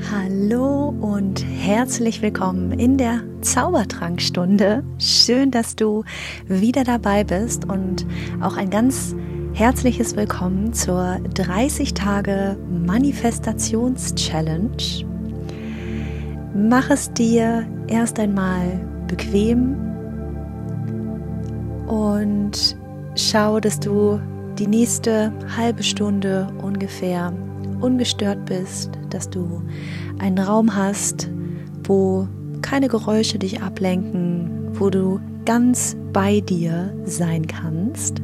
Hallo und herzlich willkommen in der Zaubertrankstunde. Schön, dass du wieder dabei bist und auch ein ganz herzliches Willkommen zur 30 Tage Manifestations-Challenge. Mach es dir erst einmal bequem und schau, dass du die nächste halbe Stunde ungefähr ungestört bist, dass du einen Raum hast, wo keine Geräusche dich ablenken, wo du ganz bei dir sein kannst.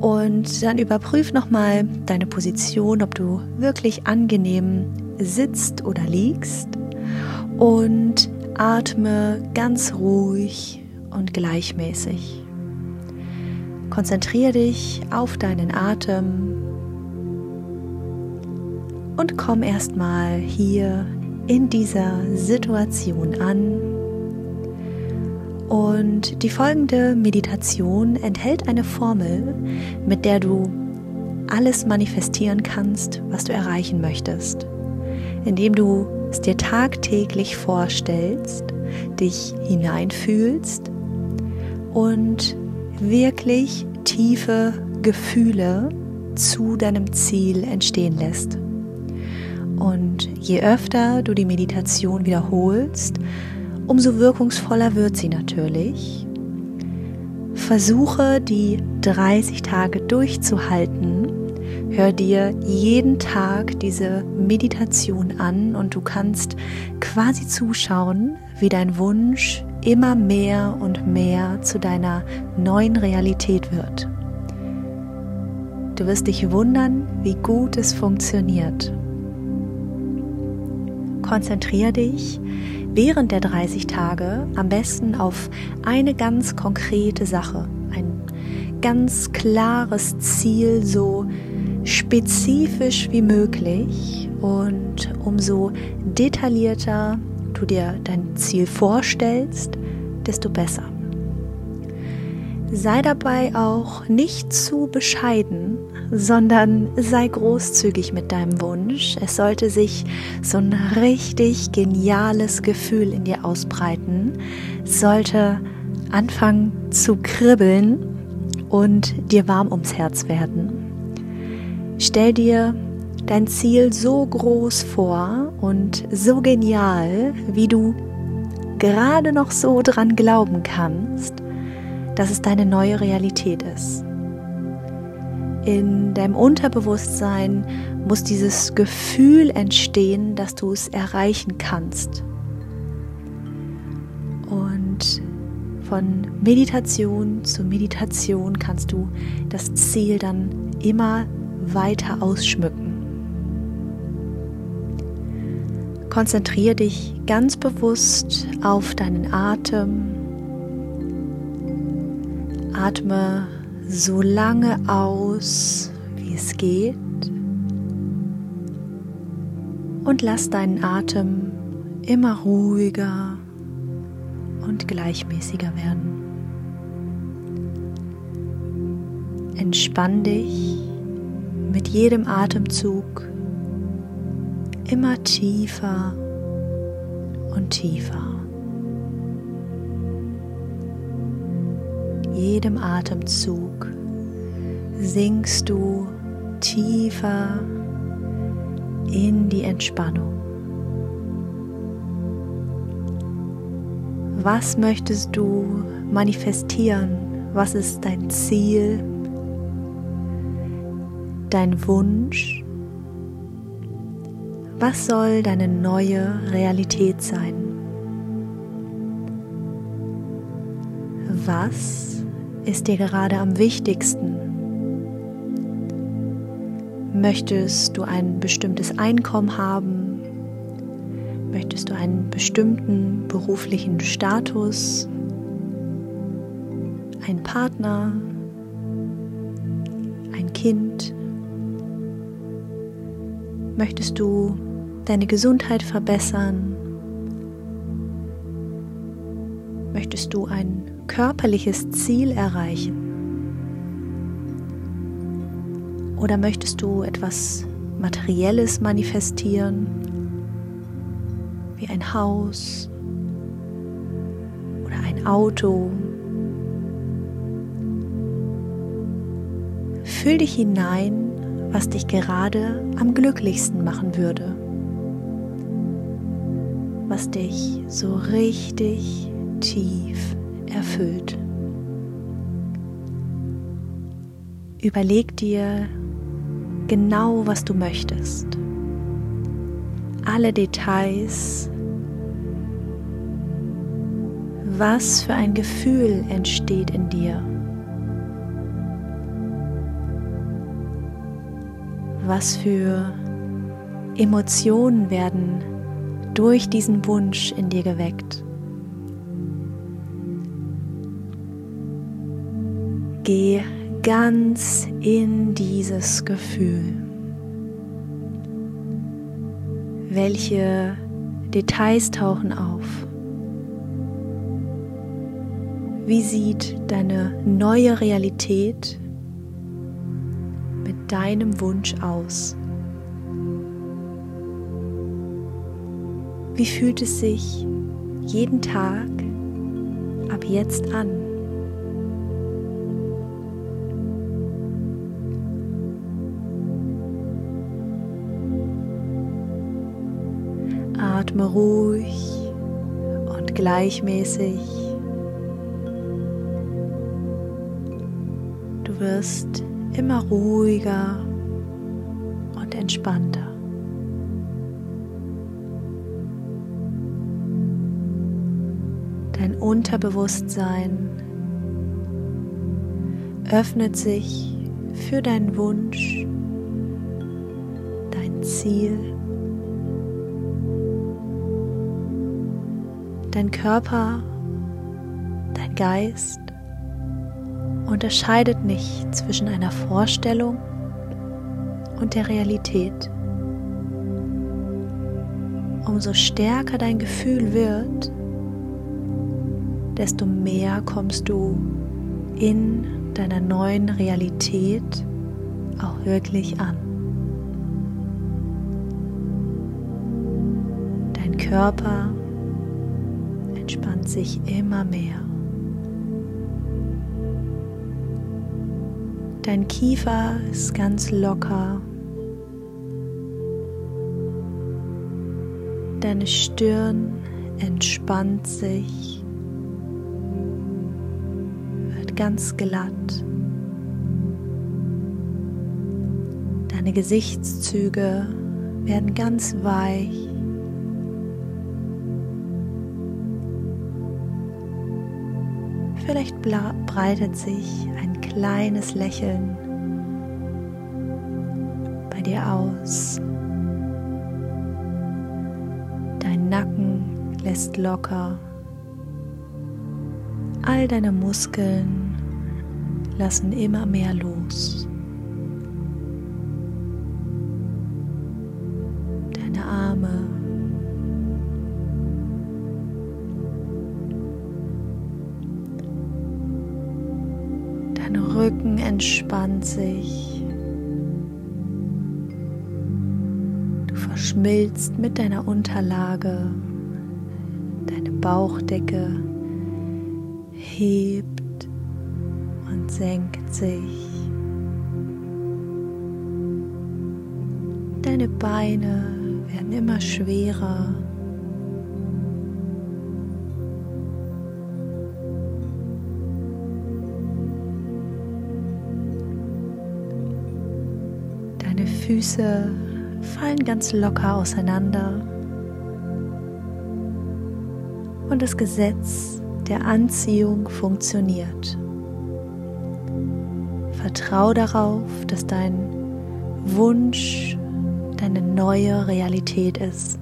Und dann überprüf nochmal deine Position, ob du wirklich angenehm sitzt oder liegst. Und atme ganz ruhig und gleichmäßig. Konzentriere dich auf deinen Atem und komm erstmal hier in dieser Situation an. Und die folgende Meditation enthält eine Formel, mit der du alles manifestieren kannst, was du erreichen möchtest, indem du es dir tagtäglich vorstellst, dich hineinfühlst und wirklich tiefe Gefühle zu deinem Ziel entstehen lässt. Und je öfter du die Meditation wiederholst, umso wirkungsvoller wird sie natürlich. Versuche die 30 Tage durchzuhalten. Hör dir jeden Tag diese Meditation an und du kannst quasi zuschauen, wie dein Wunsch immer mehr und mehr zu deiner neuen Realität wird. Du wirst dich wundern, wie gut es funktioniert. Konzentriere dich während der 30 Tage am besten auf eine ganz konkrete Sache, ein ganz klares Ziel, so spezifisch wie möglich und umso detaillierter du dir dein Ziel vorstellst, desto besser. Sei dabei auch nicht zu bescheiden, sondern sei großzügig mit deinem Wunsch. Es sollte sich so ein richtig geniales Gefühl in dir ausbreiten, es sollte anfangen zu kribbeln und dir warm ums Herz werden. Stell dir dein Ziel so groß vor und so genial, wie du gerade noch so dran glauben kannst, dass es deine neue Realität ist in deinem Unterbewusstsein muss dieses Gefühl entstehen, dass du es erreichen kannst. Und von Meditation zu Meditation kannst du das Ziel dann immer weiter ausschmücken. Konzentriere dich ganz bewusst auf deinen Atem. Atme so lange aus, wie es geht. Und lass deinen Atem immer ruhiger und gleichmäßiger werden. Entspann dich mit jedem Atemzug immer tiefer und tiefer. Jedem Atemzug sinkst du tiefer in die Entspannung. Was möchtest du manifestieren? Was ist dein Ziel? Dein Wunsch? Was soll deine neue Realität sein? Was ist dir gerade am wichtigsten? Möchtest du ein bestimmtes Einkommen haben? Möchtest du einen bestimmten beruflichen Status? Ein Partner? Ein Kind? Möchtest du deine Gesundheit verbessern? Möchtest du ein körperliches Ziel erreichen? Oder möchtest du etwas Materielles manifestieren? wie ein Haus oder ein Auto. Fühl dich hinein, was dich gerade am glücklichsten machen würde, was dich so richtig tief erfüllt. Überleg dir genau, was du möchtest. Alle Details. Was für ein Gefühl entsteht in dir? Was für Emotionen werden durch diesen Wunsch in dir geweckt? Geh ganz in dieses Gefühl. Welche Details tauchen auf? Wie sieht deine neue Realität mit deinem Wunsch aus? Wie fühlt es sich jeden Tag ab jetzt an? Atme ruhig und gleichmäßig. Du wirst immer ruhiger und entspannter. Dein Unterbewusstsein öffnet sich für deinen Wunsch, dein Ziel. Dein Körper, dein Geist unterscheidet nicht zwischen einer Vorstellung und der Realität. Umso stärker dein Gefühl wird, desto mehr kommst du in deiner neuen Realität auch wirklich an. Dein Körper entspannt sich immer mehr. Dein Kiefer ist ganz locker. Deine Stirn entspannt sich, wird ganz glatt. Deine Gesichtszüge werden ganz weich. Vielleicht breitet sich ein kleines Lächeln bei dir aus. Dein Nacken lässt locker. All deine Muskeln lassen immer mehr los. 20. Du verschmilzt mit deiner Unterlage, deine Bauchdecke hebt und senkt sich. Deine Beine werden immer schwerer. Füße fallen ganz locker auseinander. Und das Gesetz der Anziehung funktioniert. Vertrau darauf, dass dein Wunsch deine neue Realität ist.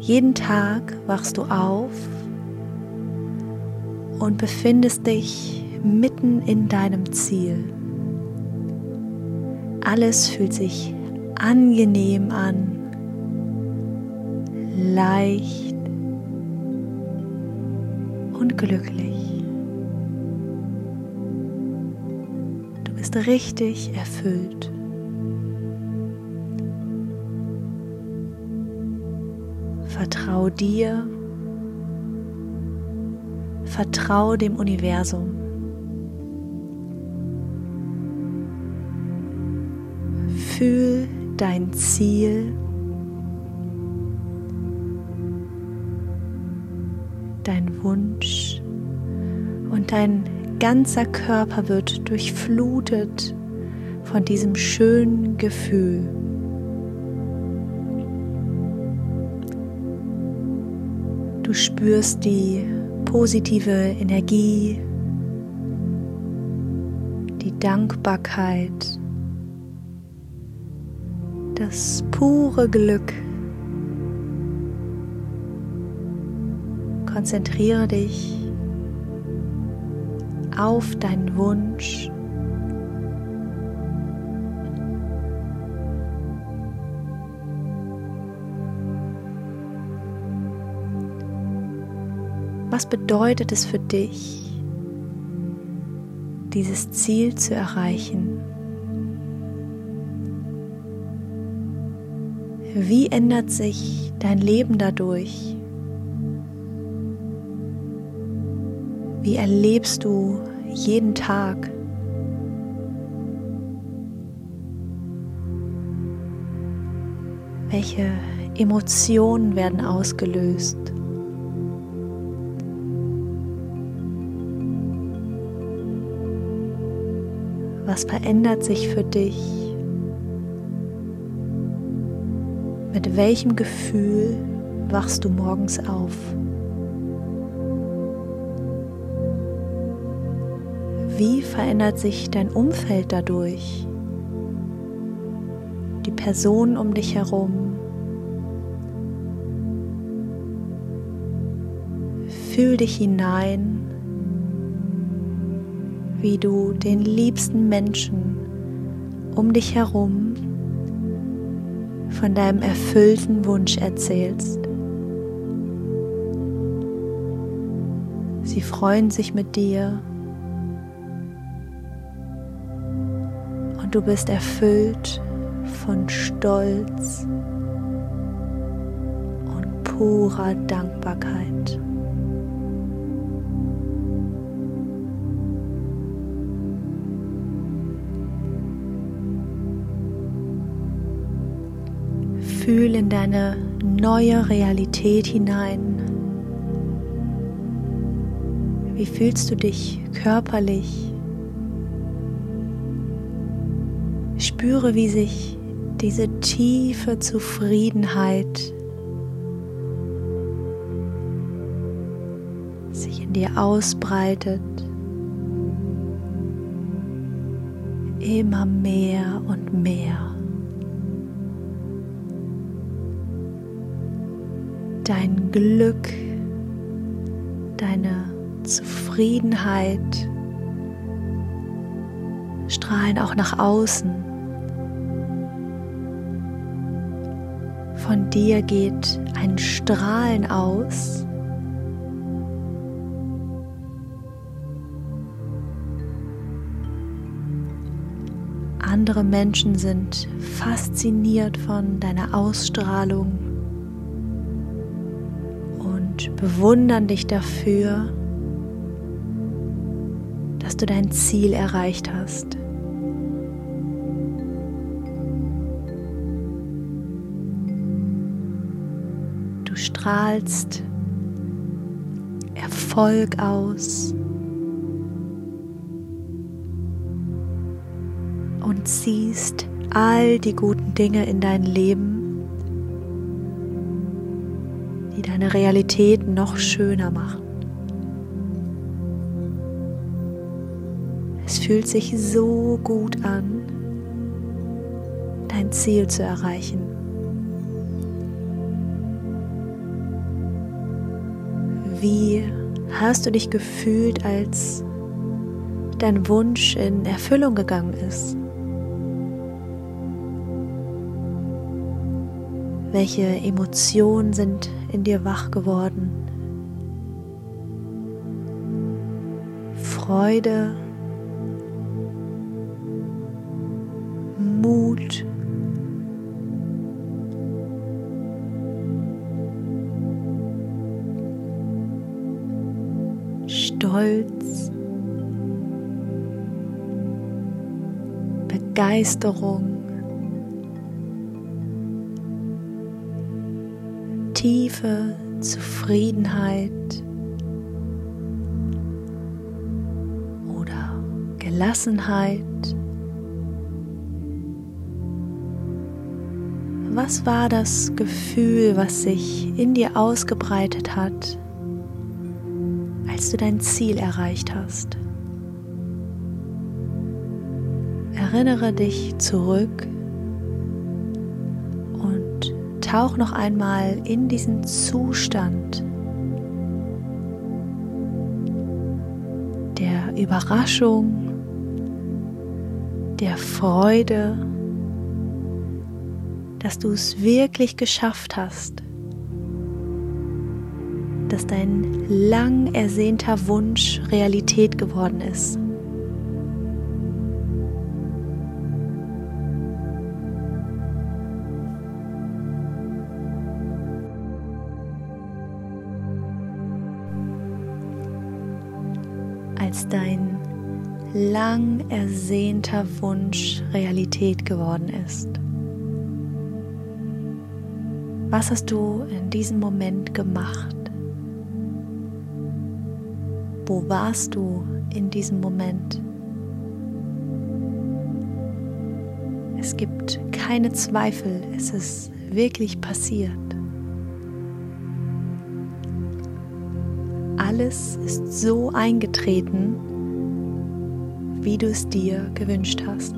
Jeden Tag wachst du auf und befindest dich mitten in deinem Ziel. Alles fühlt sich angenehm an, leicht und glücklich. Du bist richtig erfüllt. Vertrau dir, vertrau dem Universum. Fühl dein Ziel, dein Wunsch. Und dein ganzer Körper wird durchflutet von diesem schönen Gefühl. Du spürst die positive Energie, die Dankbarkeit, das pure Glück. Konzentriere dich auf deinen Wunsch. Was bedeutet es für dich, dieses Ziel zu erreichen? Wie ändert sich dein Leben dadurch? Wie erlebst du jeden Tag? Welche Emotionen werden ausgelöst? Was verändert sich für dich? Mit welchem Gefühl wachst du morgens auf? Wie verändert sich dein Umfeld dadurch? Die Personen um dich herum? Fühl dich hinein, wie du den liebsten Menschen um dich herum von deinem erfüllten Wunsch erzählst. Sie freuen sich mit dir und du bist erfüllt von Stolz und purer Dankbarkeit. Fühl in deine neue Realität hinein. Wie fühlst du dich körperlich? Spüre, wie sich diese tiefe Zufriedenheit sich in dir ausbreitet. Immer mehr und mehr. Glück, deine Zufriedenheit strahlen auch nach außen. Von dir geht ein Strahlen aus. Andere Menschen sind fasziniert von deiner Ausstrahlung bewundern dich dafür, dass du dein Ziel erreicht hast. Du strahlst Erfolg aus und ziehst all die guten Dinge in dein Leben deine Realität noch schöner machen. Es fühlt sich so gut an, dein Ziel zu erreichen. Wie hast du dich gefühlt, als dein Wunsch in Erfüllung gegangen ist? Welche Emotionen sind in dir wach geworden? Freude, Mut, Stolz, Begeisterung. Tiefe Zufriedenheit oder Gelassenheit. Was war das Gefühl, was sich in dir ausgebreitet hat, als du dein Ziel erreicht hast? Erinnere dich zurück tauch noch einmal in diesen Zustand der Überraschung, der Freude, dass du es wirklich geschafft hast, dass dein lang ersehnter Wunsch Realität geworden ist. Als dein lang ersehnter Wunsch Realität geworden ist. Was hast du in diesem Moment gemacht? Wo warst du in diesem Moment? Es gibt keine Zweifel, es ist wirklich passiert. Alles ist so eingetreten, wie du es dir gewünscht hast.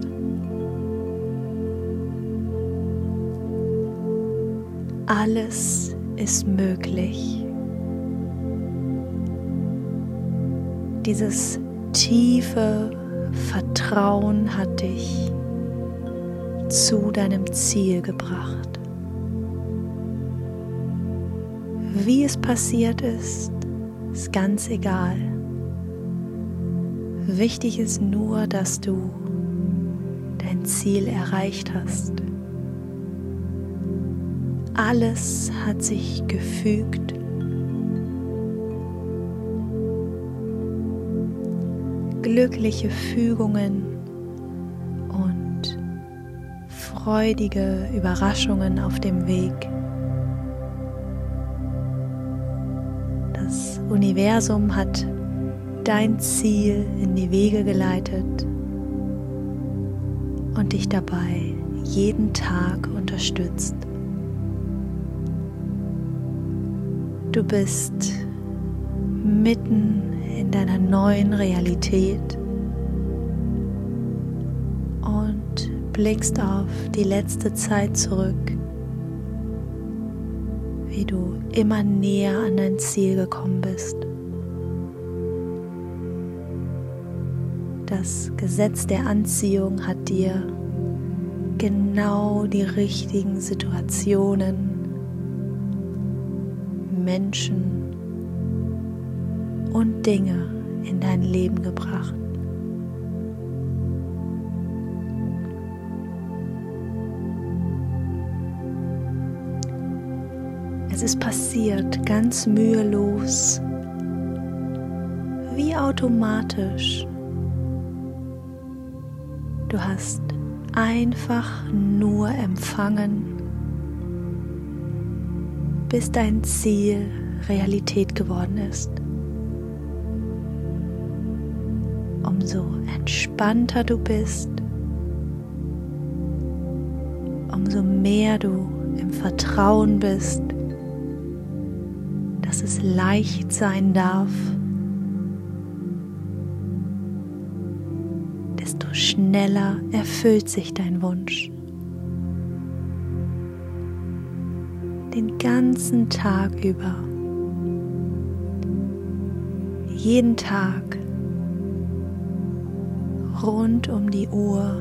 Alles ist möglich. Dieses tiefe Vertrauen hat dich zu deinem Ziel gebracht. Wie es passiert ist, ist ganz egal. Wichtig ist nur, dass du dein Ziel erreicht hast. Alles hat sich gefügt. Glückliche Fügungen und freudige Überraschungen auf dem Weg. Das Universum hat dein Ziel in die Wege geleitet und dich dabei jeden Tag unterstützt. Du bist mitten in deiner neuen Realität und blickst auf die letzte Zeit zurück, du immer näher an dein Ziel gekommen bist. Das Gesetz der Anziehung hat dir genau die richtigen Situationen Menschen und Dinge in dein Leben gebracht. Es ist passiert ganz mühelos, wie automatisch. Du hast einfach nur empfangen bis dein Ziel Realität geworden ist. Umso entspannter du bist, umso mehr du im Vertrauen bist, es leicht sein darf, desto schneller erfüllt sich dein Wunsch. den ganzen Tag über. Jeden Tag rund um die Uhr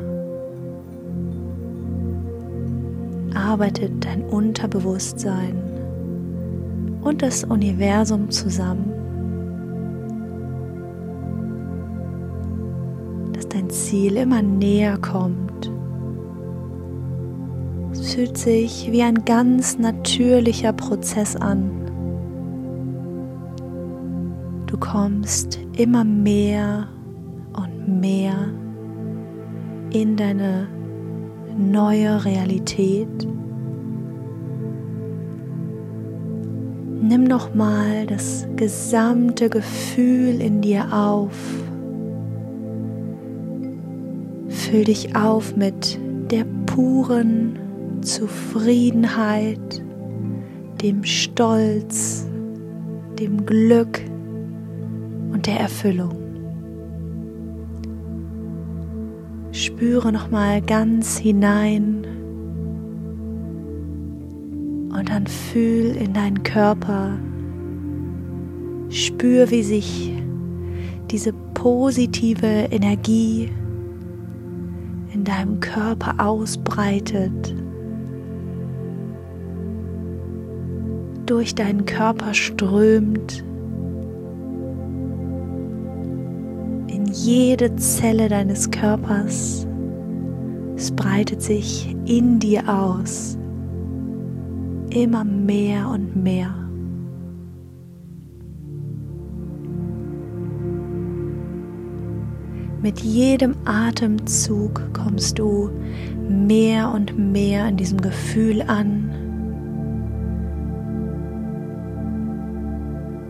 arbeitet dein Unterbewusstsein und das Universum zusammen, dass dein Ziel immer näher kommt fühlt sich wie ein ganz natürlicher Prozess an. Du kommst immer mehr und mehr in deine neue Realität. Nimm noch mal das gesamte Gefühl in dir auf. Füll dich auf mit der puren Zufriedenheit, dem Stolz, dem Glück und der Erfüllung. Spüre noch mal ganz hinein dann fühl in deinen Körper. Spür, wie sich diese positive Energie in deinem Körper ausbreitet, durch deinen Körper strömt, in jede Zelle deines Körpers. Es breitet sich in dir aus, immer mehr und mehr. Mit jedem Atemzug kommst du mehr und mehr in diesem Gefühl an.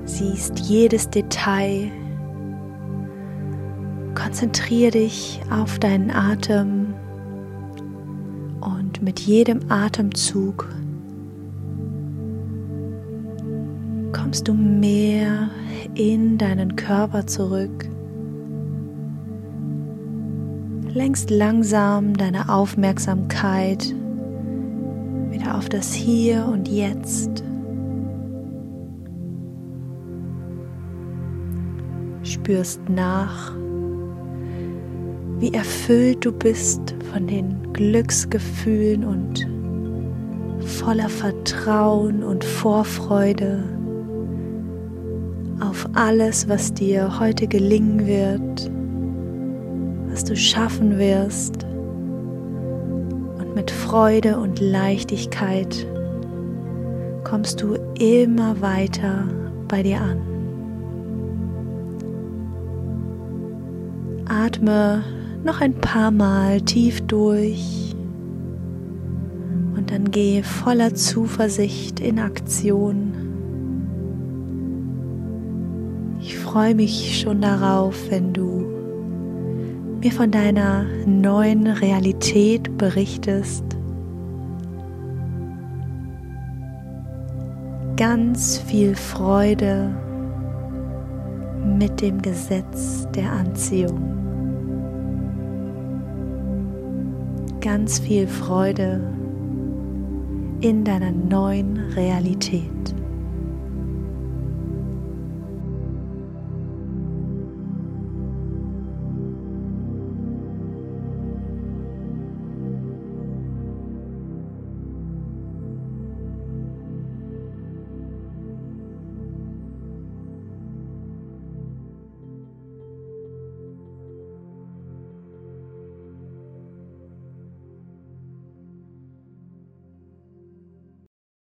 Siehst jedes Detail. Konzentriere dich auf deinen Atem und mit jedem Atemzug kommst du mehr in deinen Körper zurück lenkst langsam deine Aufmerksamkeit wieder auf das Hier und Jetzt. Spürst nach, wie erfüllt du bist von den Glücksgefühlen und voller Vertrauen und Vorfreude auf alles, was dir heute gelingen wird was du schaffen wirst. Und mit Freude und Leichtigkeit kommst du immer weiter bei dir an. Atme noch ein paar Mal tief durch und dann gehe voller Zuversicht in Aktion. Freue mich schon darauf, wenn du mir von deiner neuen Realität berichtest. Ganz viel Freude mit dem Gesetz der Anziehung. Ganz viel Freude in deiner neuen Realität.